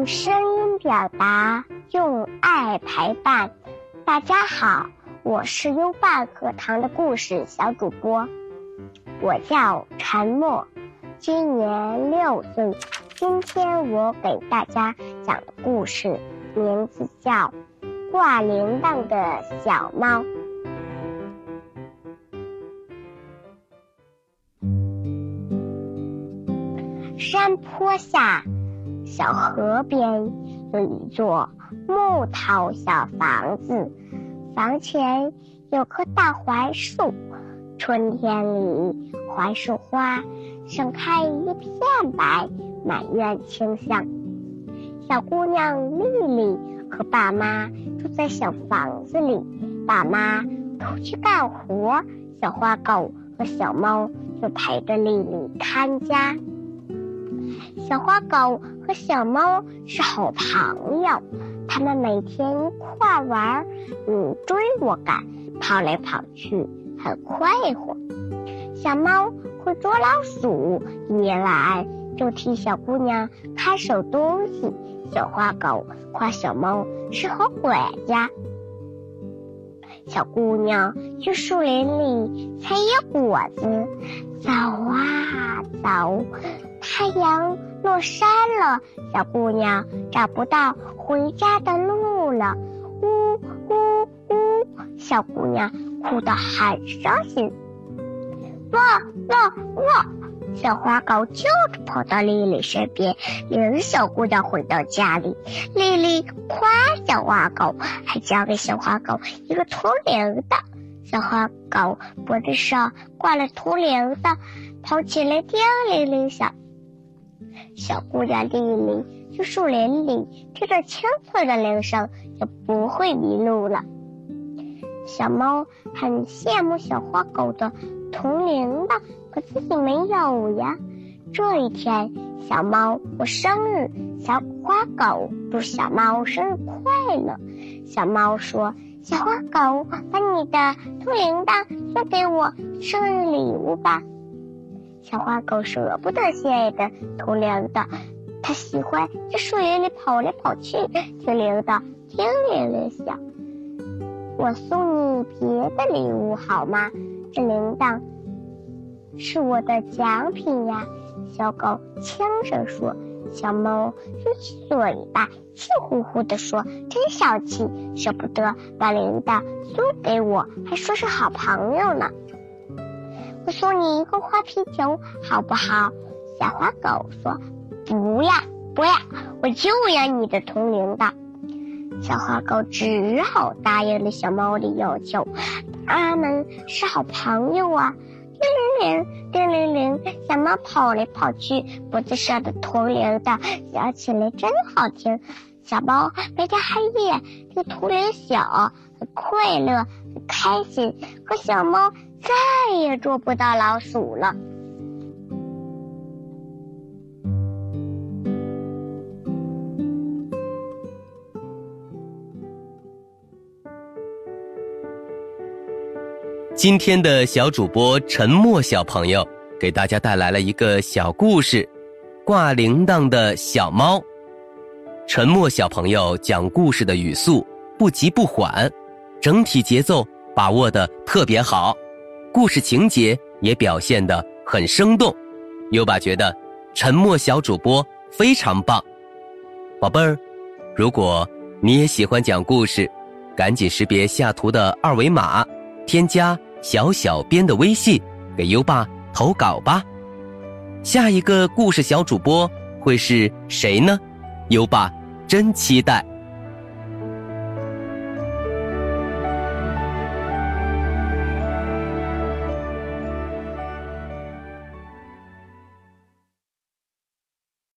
用声音表达，用爱陪伴。大家好，我是优爸课堂的故事小主播，我叫陈默，今年六岁。今天我给大家讲的故事名字叫《挂铃铛的小猫》。山坡下。小河边有一座木头小房子，房前有棵大槐树。春天里，槐树花盛开一片白，满院清香。小姑娘丽丽和爸妈住在小房子里，爸妈出去干活，小花狗和小猫就陪着丽丽看家。小花狗和小猫是好朋友，它们每天一块玩，你追我赶，跑来跑去，很快活。小猫会捉老鼠，一年来就替小姑娘看守东西。小花狗夸小猫是好管家。小姑娘去树林里采野果子，走啊走。太阳落山了，小姑娘找不到回家的路了，呜呜呜！小姑娘哭得很伤心。哇哇哇！小花狗就是跑到丽丽身边，领小姑娘回到家里。丽丽夸小花狗，还教给小花狗一个铜铃铛。小花狗脖子上挂了铜铃铛，跑起来叮铃铃响。小姑娘丽丽去树林里听着清脆的铃声，就不会迷路了。小猫很羡慕小花狗的铜铃铛，可自己没有呀。这一天，小猫过生日，小花狗祝小猫生日快乐。小猫说：“小花狗，把你的铜铃铛送给我生日礼物吧。”小花狗舍不得心爱的铜铃铛，它喜欢在树林里跑来跑去，听铃铛叮铃铃响。我送你别的礼物好吗？这铃铛是我的奖品呀。小狗轻声说。小猫撅起嘴巴，气呼呼地说：“真小气，舍不得把铃铛送给我，还说是好朋友呢。”送你一个花皮球，好不好？小花狗说：“不要，不要，我就要你的铜铃铛。”小花狗只好答应了小猫的要求。他们是好朋友啊！叮铃铃，叮铃铃，小猫跑来跑去，脖子上的铜铃铛响起来真好听。小猫白天黑夜听铜铃响，很快乐，很开心。可小猫。再也捉不到老鼠了。今天的小主播陈默小朋友给大家带来了一个小故事：挂铃铛的小猫。陈默小朋友讲故事的语速不急不缓，整体节奏把握的特别好。故事情节也表现得很生动，优爸觉得沉默小主播非常棒。宝贝儿，如果你也喜欢讲故事，赶紧识别下图的二维码，添加小小编的微信，给优爸投稿吧。下一个故事小主播会是谁呢？优爸真期待。